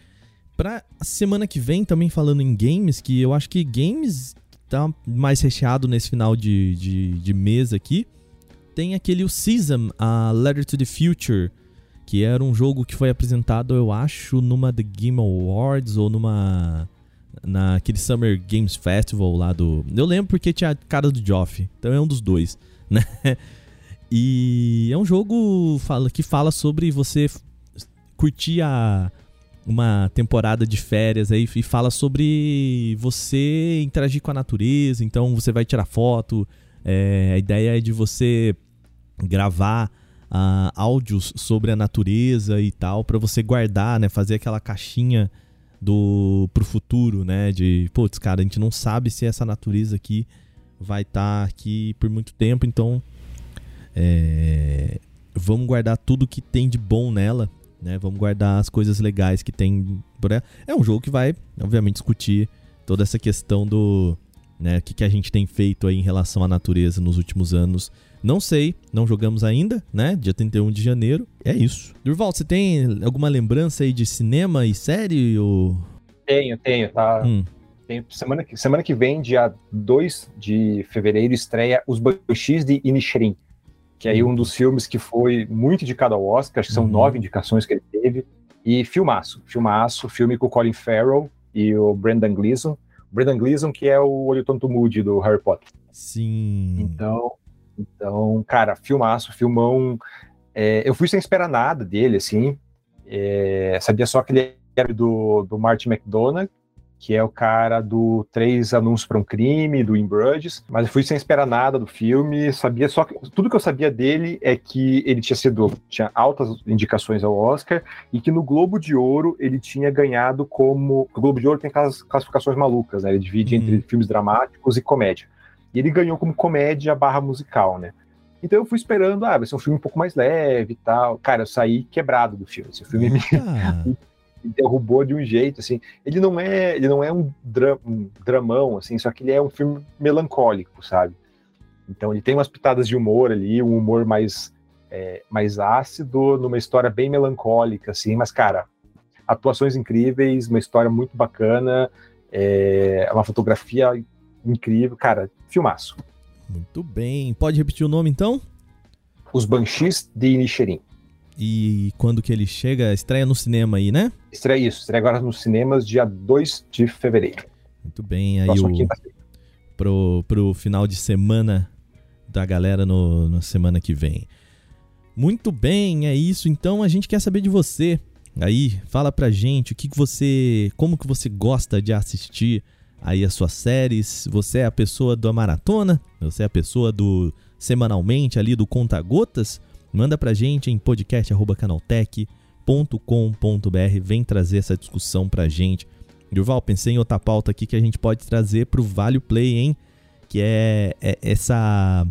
Pra semana que vem, também falando em games, que eu acho que games tá mais recheado nesse final de, de, de mês aqui. Tem aquele o Season, a Letter to the Future, que era um jogo que foi apresentado, eu acho, numa The Game Awards ou numa naquele Summer Games Festival lá do. Eu lembro porque tinha a cara do Joff, então é um dos dois, [laughs] né? E é um jogo fala, que fala sobre você curtir a, uma temporada de férias aí e fala sobre você interagir com a natureza, então você vai tirar foto. é, a ideia é de você gravar ah, áudios sobre a natureza e tal, para você guardar, né? Fazer aquela caixinha do pro futuro, né? De, putz, cara, a gente não sabe se essa natureza aqui vai estar aqui por muito tempo, então é, vamos guardar tudo que tem de bom nela, né? Vamos guardar as coisas legais que tem por ela. É um jogo que vai, obviamente, discutir toda essa questão do, né? O que, que a gente tem feito aí em relação à natureza nos últimos anos. Não sei, não jogamos ainda, né? Dia 31 de janeiro. É isso. Durval, você tem alguma lembrança aí de cinema e série? Ou... Tenho, tenho, tá? Hum, Tem- semana, que, semana que vem, dia 2 de fevereiro, estreia Os Banshees de Inisherin, que é aí um dos filmes que foi muito indicado ao Oscar, acho que são Uhum. nove indicações que ele teve, e filmaço, filmaço, filme com o Colin Farrell e o Brendan Gleeson, Brendan Gleeson que é o Olho Tonto Moody do Harry Potter. sim. Então, então, cara, filmaço, filmão. É, eu fui sem esperar nada dele, assim. É, sabia só que ele era do, do Martin McDonagh, que é o cara do Três Anúncios para um Crime, do In Bruges, mas eu fui sem esperar nada do filme. Sabia só que tudo que eu sabia dele é que ele tinha sido tinha altas indicações ao Oscar e que no Globo de Ouro ele tinha ganhado como o Globo de Ouro tem aquelas classificações malucas, né? Ele divide Uhum. entre filmes dramáticos e comédia. E ele ganhou como comédia barra musical, né? Então eu fui esperando, ah, vai ser um filme um pouco mais leve e tal. Cara, eu saí quebrado do filme. Esse filme me Eita. Derrubou de um jeito, assim. Ele não é, ele não é um, dra um dramão, assim, só que ele é um filme melancólico, sabe? Então ele tem umas pitadas de humor ali, um humor mais, é, mais ácido, numa história bem melancólica, assim. Mas, cara, atuações incríveis, uma história muito bacana, é, uma fotografia incrível, cara, filmaço. Muito bem. Pode repetir o nome então? Os Banshees de Inisherin. E quando que ele chega? Estreia no cinema aí, né? Estreia isso, estreia agora nos cinemas dia 2 de fevereiro. Muito bem. Aí o, pro, pro final de semana da galera no, na semana que vem. Muito bem, é isso. Então a gente quer saber de você. Aí, fala pra gente o que, que você. Como que você gosta de assistir aí as suas séries. Você é a pessoa da maratona? Você é a pessoa do semanalmente ali do Conta Gotas? Manda pra gente em podcast.canaltech.com.br. Vem trazer essa discussão pra gente. Durval, pensei em outra pauta aqui que a gente pode trazer pro Vale Play, hein? Que é, é essa.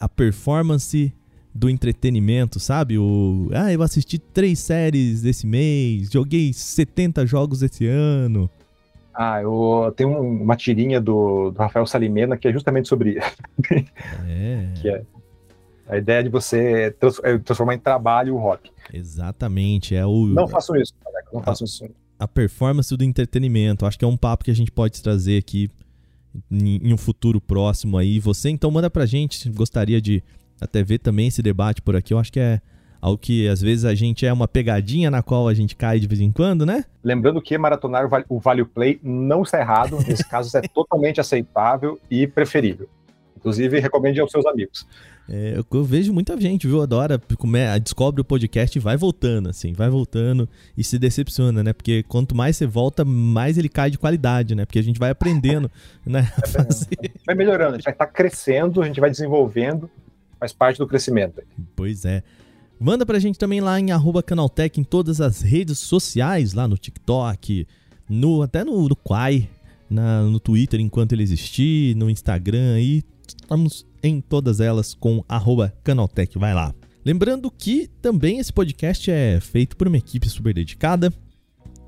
a performance do entretenimento, sabe? O, ah, eu assisti três séries desse mês, joguei 70 jogos esse ano. Ah, eu tenho uma tirinha do, do Rafael Salimena que é justamente sobre isso. É. [laughs] que é a ideia de você é, transformar em trabalho o hobby. Exatamente. É o, não façam isso, colega, não façam isso. A performance do entretenimento. Acho que é um papo que a gente pode trazer aqui em um futuro próximo aí. Você então manda pra gente, gostaria de até ver também esse debate por aqui. Eu acho que é algo que às vezes a gente é uma pegadinha na qual a gente cai de vez em quando, né? Lembrando que maratonar o Value Play não está errado, [laughs] nesse caso é totalmente aceitável e preferível. Inclusive, recomende aos seus amigos. É, eu, eu, vejo muita gente, viu? Adora, come, descobre o podcast e vai voltando, assim, vai voltando e se decepciona, né? Porque quanto mais você volta, mais ele cai de qualidade, né? Porque a gente vai aprendendo, [laughs] né? Vai melhorando, a gente vai estar tá crescendo, a gente vai desenvolvendo, faz parte do crescimento. Pois é. Manda pra gente também lá em arroba Canaltech em todas as redes sociais, lá no TikTok, no, até no, no Quai, na, no Twitter enquanto ele existir, no Instagram aí. Estamos em todas elas com arroba Canaltech. Vai lá. Lembrando que também esse podcast é feito por uma equipe super dedicada.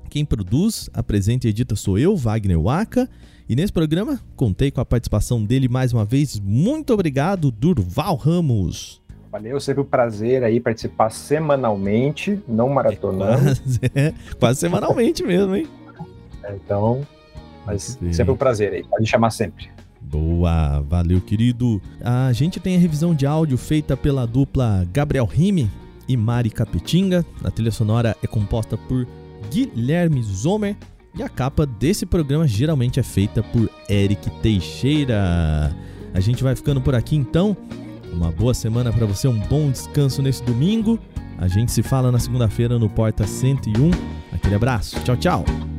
Quem produz, apresenta e edita sou eu, Wagner Waka. E nesse programa contei com a participação dele mais uma vez. Muito obrigado, Durval Ramos. Valeu, sempre um prazer aí participar semanalmente, não maratonando. É quase, é, quase semanalmente mesmo, hein? Então, mas sempre um prazer aí, pode chamar sempre. Boa, valeu querido. A gente tem a revisão de áudio feita pela dupla Gabriel Rime e Mari Capetinga. A trilha sonora é composta por Guilherme Zomer e a capa desse programa geralmente é feita por Eric Teixeira. A gente vai ficando por aqui então. Uma boa semana para você, um bom descanso nesse domingo. A gente se fala na segunda-feira no Porta 101. Aquele abraço. Tchau, tchau.